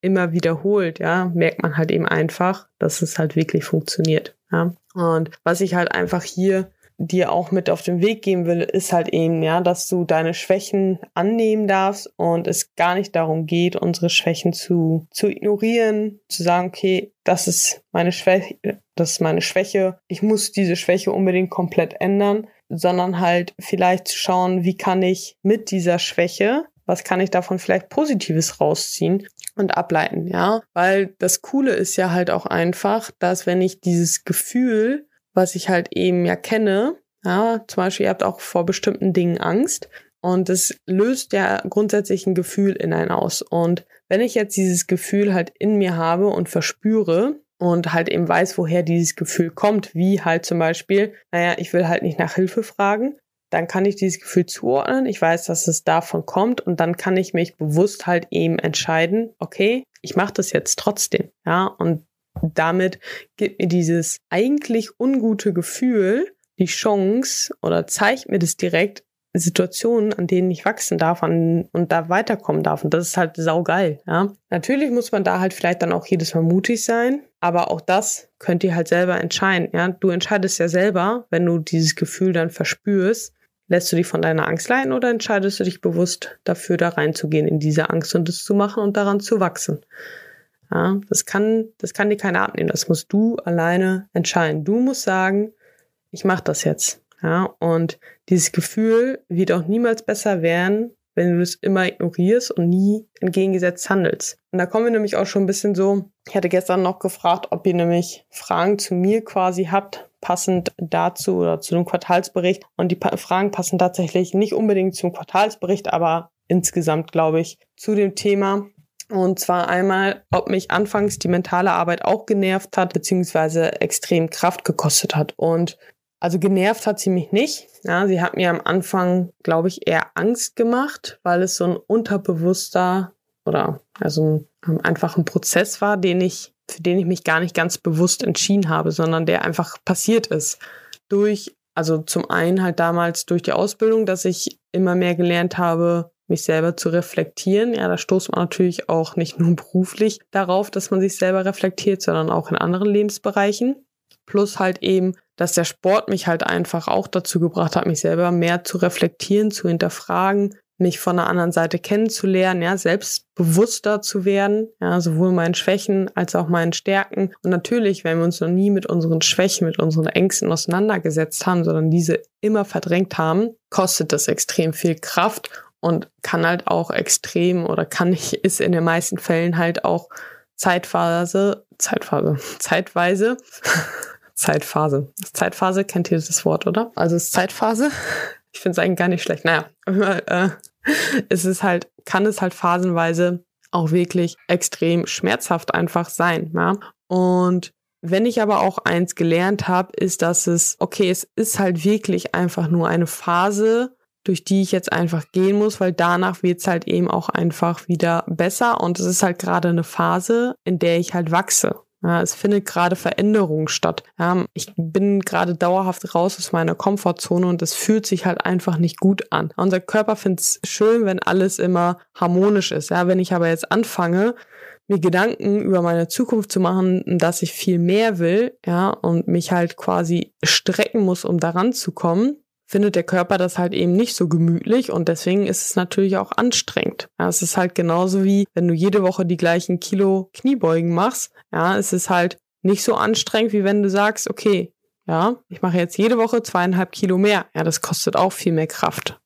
immer wiederholt, ja, merkt man halt eben einfach, dass es halt wirklich funktioniert. Ja. Und was ich halt einfach hier dir auch mit auf den Weg geben will, ist halt eben, ja, dass du deine Schwächen annehmen darfst und es gar nicht darum geht, unsere Schwächen zu, zu ignorieren, zu sagen, okay, das ist meine Schwäche, das ist meine Schwäche, ich muss diese Schwäche unbedingt komplett ändern, sondern halt vielleicht zu schauen, wie kann ich mit dieser Schwäche was kann ich davon vielleicht Positives rausziehen und ableiten, ja? Weil das Coole ist ja halt auch einfach, dass wenn ich dieses Gefühl, was ich halt eben ja kenne, ja, zum Beispiel ihr habt auch vor bestimmten Dingen Angst und es löst ja grundsätzlich ein Gefühl in einen aus. Und wenn ich jetzt dieses Gefühl halt in mir habe und verspüre, und halt eben weiß, woher dieses Gefühl kommt, wie halt zum Beispiel, naja, ich will halt nicht nach Hilfe fragen, dann kann ich dieses Gefühl zuordnen. Ich weiß, dass es davon kommt und dann kann ich mich bewusst halt eben entscheiden, okay, ich mache das jetzt trotzdem. Ja, und damit gibt mir dieses eigentlich ungute Gefühl die Chance oder zeigt mir das direkt Situationen, an denen ich wachsen darf an, und da weiterkommen darf. Und das ist halt saugeil, ja. Natürlich muss man da halt vielleicht dann auch jedes Mal mutig sein, aber auch das könnt ihr halt selber entscheiden, ja. Du entscheidest ja selber, wenn du dieses Gefühl dann verspürst, Lässt du dich von deiner Angst leiten oder entscheidest du dich bewusst dafür, da reinzugehen in diese Angst und es zu machen und daran zu wachsen? Ja, das kann, das kann dir keiner abnehmen. Das musst du alleine entscheiden. Du musst sagen, ich mache das jetzt. Ja, und dieses Gefühl wird auch niemals besser werden, wenn du es immer ignorierst und nie entgegengesetzt handelst. Und da kommen wir nämlich auch schon ein bisschen so, ich hatte gestern noch gefragt, ob ihr nämlich Fragen zu mir quasi habt, passend dazu oder zu dem Quartalsbericht. Und die Fragen passen tatsächlich nicht unbedingt zum Quartalsbericht, aber insgesamt, glaube ich, zu dem Thema. Und zwar einmal, ob mich anfangs die mentale Arbeit auch genervt hat, beziehungsweise extrem Kraft gekostet hat. Und Also genervt hat sie mich nicht. Ja, sie hat mir am Anfang, glaube ich, eher Angst gemacht, weil es so ein unterbewusster oder also einfach ein Prozess war, den ich, für den ich mich gar nicht ganz bewusst entschieden habe, sondern der einfach passiert ist. Durch, also zum einen halt damals durch die Ausbildung, dass ich immer mehr gelernt habe, mich selber zu reflektieren. Ja, da stoßt man natürlich auch nicht nur beruflich darauf, dass man sich selber reflektiert, sondern auch in anderen Lebensbereichen. Plus halt eben, dass der Sport mich halt einfach auch dazu gebracht hat, mich selber mehr zu reflektieren, zu hinterfragen, mich von der anderen Seite kennenzulernen, ja, selbstbewusster zu werden, ja, sowohl meinen Schwächen als auch meinen Stärken. Und natürlich, wenn wir uns noch nie mit unseren Schwächen, mit unseren Ängsten auseinandergesetzt haben, sondern diese immer verdrängt haben, kostet das extrem viel Kraft und kann halt auch extrem oder kann ich, ist in den meisten Fällen halt auch Zeitphase, Zeitphase, zeitweise, Zeitphase. Zeitphase, kennt ihr das Wort, oder? Also ist Zeitphase. Ich finde es eigentlich gar nicht schlecht. Naja, äh, es ist halt, kann es halt phasenweise auch wirklich extrem schmerzhaft einfach sein. Ja? Und wenn ich aber auch eins gelernt habe, ist, dass es, okay, es ist halt wirklich einfach nur eine Phase, durch die ich jetzt einfach gehen muss, weil danach wird's halt eben auch einfach wieder besser und es ist halt gerade eine Phase, in der ich halt wachse. Ja, es findet gerade Veränderung statt. Ja, ich bin gerade dauerhaft raus aus meiner Komfortzone und es fühlt sich halt einfach nicht gut an. Unser Körper findet es schön, wenn alles immer harmonisch ist. Ja, wenn ich aber jetzt anfange, mir Gedanken über meine Zukunft zu machen, dass ich viel mehr will, ja, und mich halt quasi strecken muss, um daran zu kommen, findet der Körper das halt eben nicht so gemütlich und deswegen ist es natürlich auch anstrengend. Ja, es ist halt genauso wie, wenn du jede Woche die gleichen Kilo Kniebeugen machst. Ja, es ist halt nicht so anstrengend, wie wenn du sagst, okay, ja, ich mache jetzt jede Woche zweieinhalb Kilo mehr. Ja, das kostet auch viel mehr Kraft.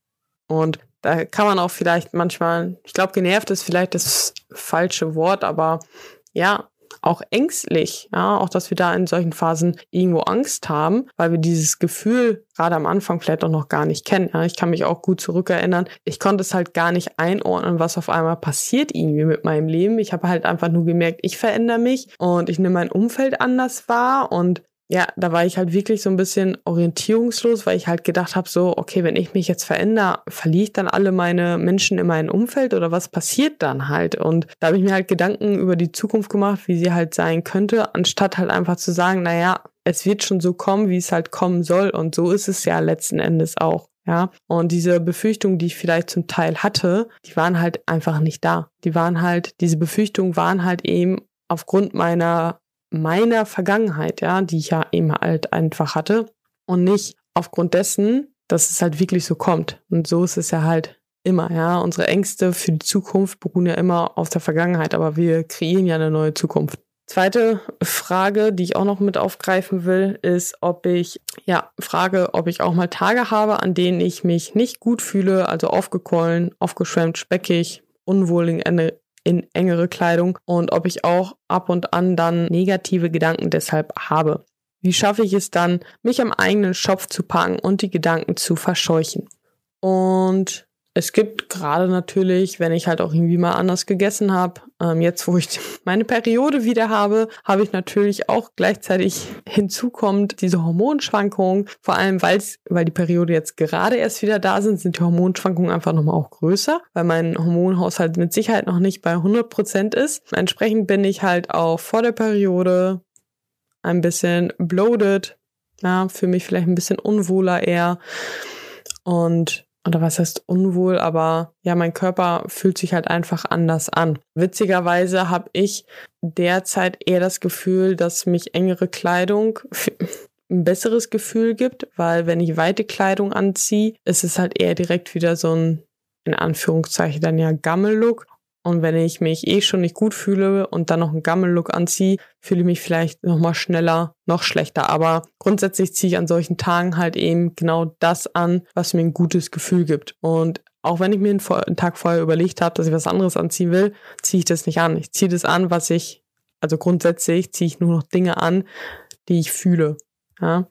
Und da kann man auch vielleicht manchmal, ich glaube, genervt ist vielleicht das falsche Wort, aber ja, auch ängstlich, ja, auch dass wir da in solchen Phasen irgendwo Angst haben, weil wir dieses Gefühl gerade am Anfang vielleicht auch noch gar nicht kennen. Ja. Ich kann mich auch gut zurückerinnern. Ich konnte es halt gar nicht einordnen, was auf einmal passiert irgendwie mit meinem Leben. Ich habe halt einfach nur gemerkt, ich verändere mich und ich nehme mein Umfeld anders wahr und ja, da war ich halt wirklich so ein bisschen orientierungslos, weil ich halt gedacht habe, so, okay, wenn ich mich jetzt verändere, verliere ich dann alle meine Menschen in meinem Umfeld oder was passiert dann halt? Und da habe ich mir halt Gedanken über die Zukunft gemacht, wie sie halt sein könnte, anstatt halt einfach zu sagen, naja, es wird schon so kommen, wie es halt kommen soll. Und so ist es ja letzten Endes auch. Ja, und diese Befürchtungen, die ich vielleicht zum Teil hatte, die waren halt einfach nicht da. Die waren halt, diese Befürchtungen waren halt eben aufgrund meiner meiner Vergangenheit, ja, die ich ja eben halt einfach hatte und nicht aufgrund dessen, dass es halt wirklich so kommt. Und so ist es ja halt immer, ja. Unsere Ängste für die Zukunft beruhen ja immer auf der Vergangenheit, aber wir kreieren ja eine neue Zukunft. Zweite Frage, die ich auch noch mit aufgreifen will, ist, ob ich, ja, frage, ob ich auch mal Tage habe, an denen ich mich nicht gut fühle, also aufgequollen, aufgeschwemmt, speckig, unwohl in in engere Kleidung und ob ich auch ab und an dann negative Gedanken deshalb habe. Wie schaffe ich es dann, mich am eigenen Schopf zu packen und die Gedanken zu verscheuchen? Und es gibt gerade natürlich, wenn ich halt auch irgendwie mal anders gegessen habe, ähm, jetzt wo ich meine Periode wieder habe, habe ich natürlich auch gleichzeitig hinzukommt diese Hormonschwankungen. Vor allem, weil's, weil die Periode jetzt gerade erst wieder da sind, sind die Hormonschwankungen einfach nochmal auch größer, weil mein Hormonhaushalt mit Sicherheit noch nicht bei 100 Prozent ist. Entsprechend bin ich halt auch vor der Periode ein bisschen bloated, ja, für mich vielleicht ein bisschen unwohler eher. Und oder was heißt unwohl, aber ja, mein Körper fühlt sich halt einfach anders an. Witzigerweise habe ich derzeit eher das Gefühl, dass mich engere Kleidung ein besseres Gefühl gibt, weil wenn ich weite Kleidung anziehe, ist es halt eher direkt wieder so ein in Anführungszeichen dann ja Gammellook und wenn ich mich eh schon nicht gut fühle und dann noch einen Gammellook anziehe, fühle ich mich vielleicht nochmal schneller, noch schlechter. Aber grundsätzlich ziehe ich an solchen Tagen halt eben genau das an, was mir ein gutes Gefühl gibt. Und auch wenn ich mir einen, Tag vorher überlegt habe, dass ich was anderes anziehen will, ziehe ich das nicht an. Ich ziehe das an, was ich, also grundsätzlich ziehe ich nur noch Dinge an, die ich fühle. Ja.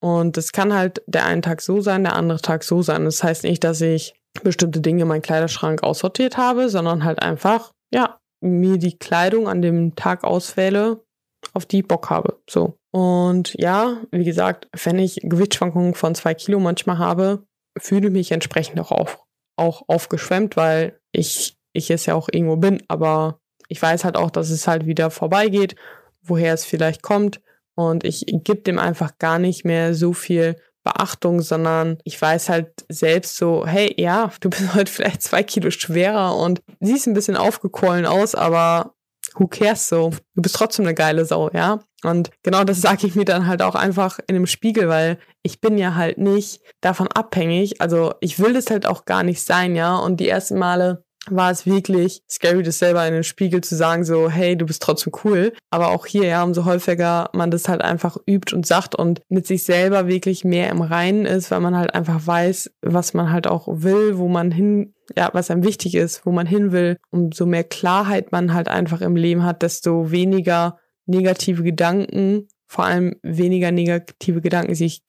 Und es kann halt der einen Tag so sein, der andere Tag so sein. Das heißt nicht, dass ich bestimmte Dinge in meinen Kleiderschrank aussortiert habe, sondern halt einfach, ja, mir die Kleidung an dem Tag auswähle, auf die ich Bock habe. So. Und ja, wie gesagt, wenn ich Gewichtsschwankungen von zwei Kilo manchmal habe, fühle ich mich entsprechend auch, auf, auch aufgeschwemmt, weil ich, ich es ja auch irgendwo bin, aber ich weiß halt auch, dass es halt wieder vorbeigeht, woher es vielleicht kommt. Und ich gebe dem einfach gar nicht mehr so viel Beachtung, sondern ich weiß halt selbst so, hey, ja, du bist heute vielleicht zwei Kilo schwerer und siehst ein bisschen aufgequollen aus, aber who cares so? Du bist trotzdem eine geile Sau, ja? Und genau das sage ich mir dann halt auch einfach in dem Spiegel, weil ich bin ja halt nicht davon abhängig. Also ich will das halt auch gar nicht sein, ja? Und die ersten Male war es wirklich scary, das selber in den Spiegel zu sagen, so, hey, du bist trotzdem cool. Aber auch hier, ja, umso häufiger man das halt einfach übt und sagt und mit sich selber wirklich mehr im Reinen ist, weil man halt einfach weiß, was man halt auch will, wo man hin, ja, was einem wichtig ist, wo man hin will. Umso mehr Klarheit man halt einfach im Leben hat, desto weniger negative Gedanken vor allem weniger negative Gedanken sich,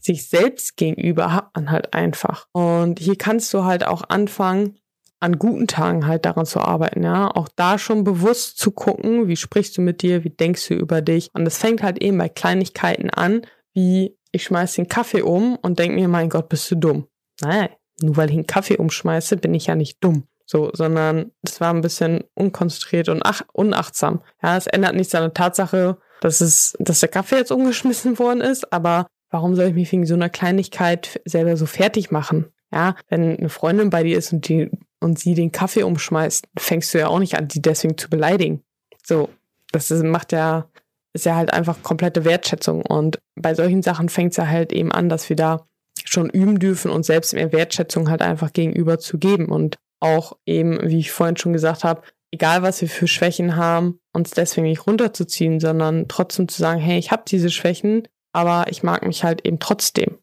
sich selbst gegenüber hat man halt einfach. Und hier kannst du halt auch anfangen, an guten Tagen halt daran zu arbeiten, ja. Auch da schon bewusst zu gucken, wie sprichst du mit dir, wie denkst du über dich. Und es fängt halt eben bei Kleinigkeiten an, wie ich schmeiß den Kaffee um und denk mir, mein Gott, bist du dumm. Nein, nur weil ich einen Kaffee umschmeiße, bin ich ja nicht dumm. So, sondern es war ein bisschen unkonzentriert und ach, unachtsam. Ja, es ändert nichts an der Tatsache, dass es, dass der Kaffee jetzt umgeschmissen worden ist, aber warum soll ich mich wegen so einer Kleinigkeit selber so fertig machen? Ja, wenn eine Freundin bei dir ist und die und sie den Kaffee umschmeißt, fängst du ja auch nicht an, die deswegen zu beleidigen. So, das ist, macht ja, ist ja halt einfach komplette Wertschätzung. Und bei solchen Sachen fängt es ja halt eben an, dass wir da schon üben dürfen und selbst mehr Wertschätzung halt einfach gegenüber zu geben. Und auch eben, wie ich vorhin schon gesagt habe, egal was wir für Schwächen haben, uns deswegen nicht runterzuziehen, sondern trotzdem zu sagen, hey, ich habe diese Schwächen, aber ich mag mich halt eben trotzdem.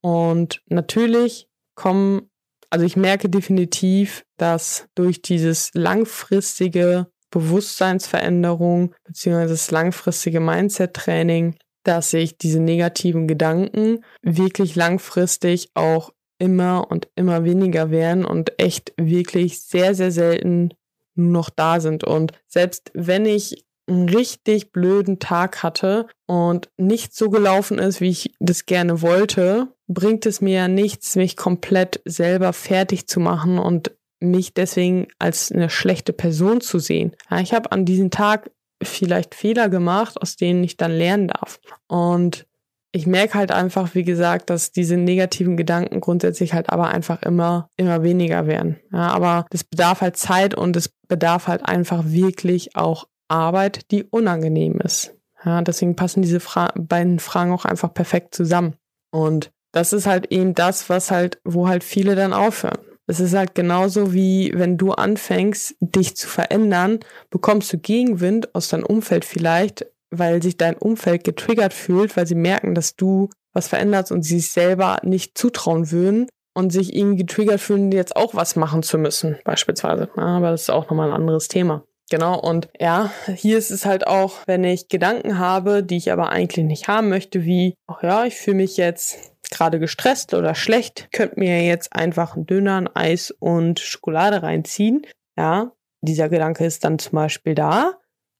Und natürlich kommen also ich merke definitiv, dass durch dieses langfristige Bewusstseinsveränderung beziehungsweise das langfristige Mindset-Training, dass ich diese negativen Gedanken wirklich langfristig auch immer und immer weniger werden und echt wirklich sehr, sehr selten nur noch da sind. Und selbst wenn ich einen richtig blöden Tag hatte und nicht so gelaufen ist, wie ich das gerne wollte, bringt es mir ja nichts, mich komplett selber fertig zu machen und mich deswegen als eine schlechte Person zu sehen. Ja, ich habe an diesem Tag vielleicht Fehler gemacht, aus denen ich dann lernen darf. Und ich merke halt einfach, wie gesagt, dass diese negativen Gedanken grundsätzlich halt aber einfach immer, immer weniger werden. Ja, aber das bedarf halt Zeit und es bedarf halt einfach wirklich auch Arbeit, die unangenehm ist. Ja, deswegen passen diese Fra beiden Fragen auch einfach perfekt zusammen. Und das ist halt eben das, was halt, wo halt viele dann aufhören. Es ist halt genauso wie wenn du anfängst, dich zu verändern, bekommst du Gegenwind aus deinem Umfeld vielleicht, weil sich dein Umfeld getriggert fühlt, weil sie merken, dass du was veränderst und sie sich selber nicht zutrauen würden und sich irgendwie getriggert fühlen, jetzt auch was machen zu müssen, beispielsweise. Aber das ist auch nochmal ein anderes Thema. Genau, und ja, hier ist es halt auch, wenn ich Gedanken habe, die ich aber eigentlich nicht haben möchte, wie, ach ja, ich fühle mich jetzt gerade gestresst oder schlecht, könnt mir jetzt einfach einen Döner, ein Eis und Schokolade reinziehen. Ja, dieser Gedanke ist dann zum Beispiel da,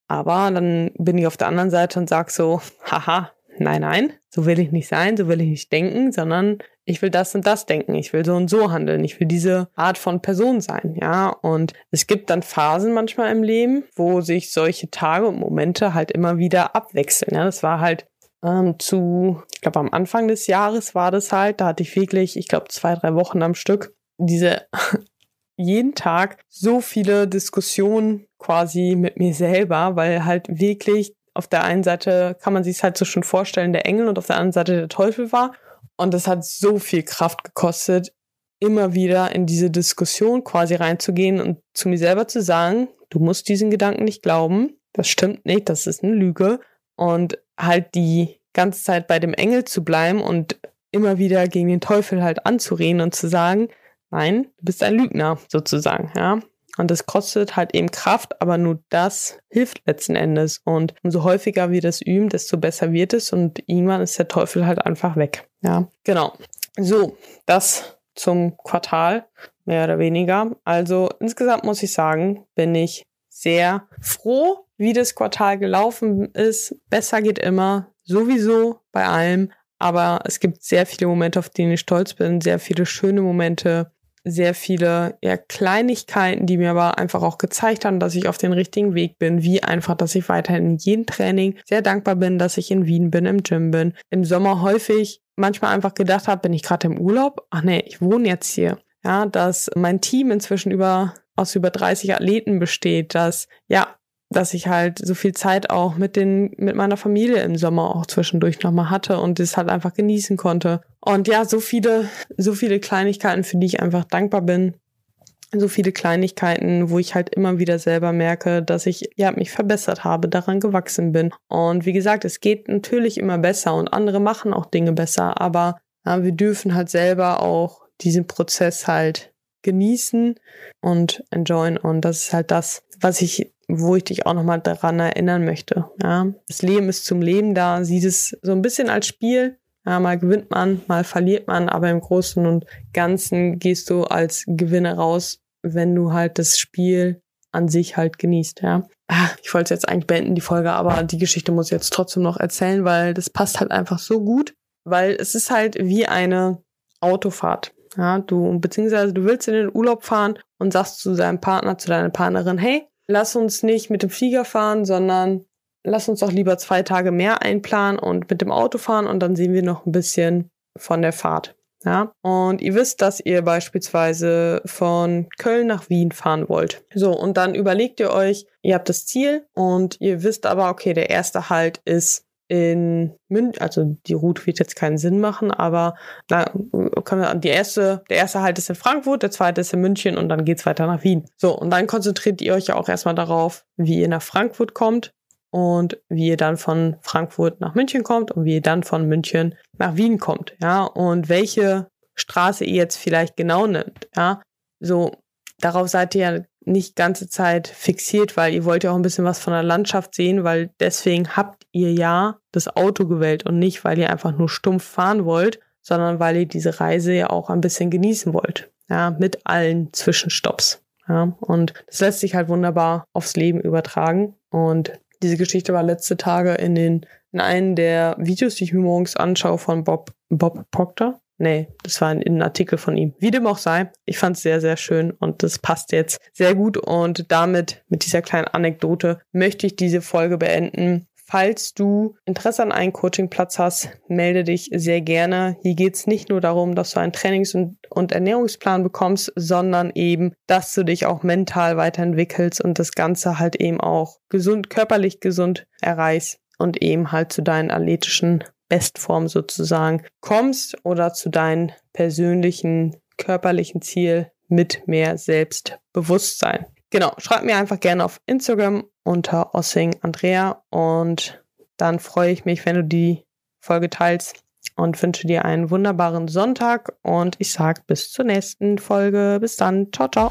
aber dann bin ich auf der anderen Seite und sag so, haha, nein, nein, so will ich nicht sein, so will ich nicht denken, sondern ich will das und das denken, ich will so und so handeln, ich will diese Art von Person sein, ja. Und es gibt dann Phasen manchmal im Leben, wo sich solche Tage und Momente halt immer wieder abwechseln. Ja, das war halt ähm, zu, ich glaube, am Anfang des Jahres war das halt, da hatte ich wirklich, ich glaube, zwei, drei Wochen am Stück diese jeden Tag so viele Diskussionen quasi mit mir selber, weil halt wirklich auf der einen Seite kann man sich es halt so schon vorstellen, der Engel und auf der anderen Seite der Teufel war. Und es hat so viel Kraft gekostet, immer wieder in diese Diskussion quasi reinzugehen und zu mir selber zu sagen, du musst diesen Gedanken nicht glauben, das stimmt nicht, das ist eine Lüge. Und halt die ganze Zeit bei dem Engel zu bleiben und immer wieder gegen den Teufel halt anzureden und zu sagen, nein, du bist ein Lügner sozusagen, ja. Und das kostet halt eben Kraft, aber nur das hilft letzten Endes. Und umso häufiger wir das üben, desto besser wird es und irgendwann ist der Teufel halt einfach weg. Ja, genau. So, das zum Quartal, mehr oder weniger. Also insgesamt muss ich sagen, bin ich sehr froh, wie das Quartal gelaufen ist. Besser geht immer, sowieso bei allem. Aber es gibt sehr viele Momente, auf denen ich stolz bin, sehr viele schöne Momente, sehr viele ja, Kleinigkeiten, die mir aber einfach auch gezeigt haben, dass ich auf den richtigen Weg bin, wie einfach, dass ich weiterhin in jedem Training sehr dankbar bin, dass ich in Wien bin, im Gym bin, im Sommer häufig manchmal einfach gedacht habe, bin ich gerade im Urlaub? Ach nee, ich wohne jetzt hier. Ja, dass mein Team inzwischen über aus über 30 Athleten besteht, dass ja, dass ich halt so viel Zeit auch mit den mit meiner Familie im Sommer auch zwischendurch nochmal hatte und das halt einfach genießen konnte. Und ja, so viele so viele Kleinigkeiten, für die ich einfach dankbar bin. So viele Kleinigkeiten, wo ich halt immer wieder selber merke, dass ich ja mich verbessert habe, daran gewachsen bin. Und wie gesagt, es geht natürlich immer besser und andere machen auch Dinge besser, aber ja, wir dürfen halt selber auch diesen Prozess halt genießen und enjoyen. Und das ist halt das, was ich, wo ich dich auch nochmal daran erinnern möchte. Ja, das Leben ist zum Leben da. Sieh es so ein bisschen als Spiel. Ja, mal gewinnt man, mal verliert man, aber im Großen und Ganzen gehst du als Gewinner raus, wenn du halt das Spiel an sich halt genießt, ja. Ah, ich wollte jetzt eigentlich beenden, die Folge, aber die Geschichte muss ich jetzt trotzdem noch erzählen, weil das passt halt einfach so gut, weil es ist halt wie eine Autofahrt. Ja, du, beziehungsweise du willst in den Urlaub fahren und sagst zu deinem Partner, zu deiner Partnerin, hey, lass uns nicht mit dem Flieger fahren, sondern lass uns doch lieber zwei Tage mehr einplanen und mit dem Auto fahren und dann sehen wir noch ein bisschen von der Fahrt. Ja, und ihr wisst, dass ihr beispielsweise von Köln nach Wien fahren wollt. So, und dann überlegt ihr euch, ihr habt das Ziel und ihr wisst aber, okay, der erste Halt ist in München, also die Route wird jetzt keinen Sinn machen, aber na, können wir, die erste, der erste Halt ist in Frankfurt, der zweite ist in München und dann geht's weiter nach Wien. So, und dann konzentriert ihr euch ja auch erstmal darauf, wie ihr nach Frankfurt kommt und wie ihr dann von Frankfurt nach München kommt und wie ihr dann von München nach Wien kommt, ja, und welche Straße ihr jetzt vielleicht genau nimmt, ja. So, darauf seid ihr ja nicht ganze Zeit fixiert, weil ihr wollt ja auch ein bisschen was von der Landschaft sehen, weil deswegen habt ihr ja das Auto gewählt und nicht, weil ihr einfach nur stumpf fahren wollt, sondern weil ihr diese Reise ja auch ein bisschen genießen wollt. Ja, mit allen Zwischenstopps. Ja, und das lässt sich halt wunderbar aufs Leben übertragen. Und diese Geschichte war letzte Tage in den, in einem der Videos, die ich mir morgens anschaue von Bob, Bob Proctor. Nee, das war ein, ein Artikel von ihm. Wie dem auch sei, ich fand es sehr, sehr schön und das passt jetzt sehr gut. Und damit, mit dieser kleinen Anekdote, möchte ich diese Folge beenden. Falls du Interesse an einem Coachingplatz hast, melde dich sehr gerne. Hier geht es nicht nur darum, dass du einen Trainings- und, und, Ernährungsplan bekommst, sondern eben, dass du dich auch mental weiterentwickelst und das Ganze halt eben auch gesund, körperlich gesund erreichst und eben halt zu deinen athletischen Bestform sozusagen kommst oder zu deinem persönlichen körperlichen Ziel mit mehr Selbstbewusstsein. Genau, schreib mir einfach gerne auf Instagram unter Ossing Andrea und dann freue ich mich, wenn du die Folge teilst und wünsche dir einen wunderbaren Sonntag und ich sage bis zur nächsten Folge. Bis dann. Ciao, ciao.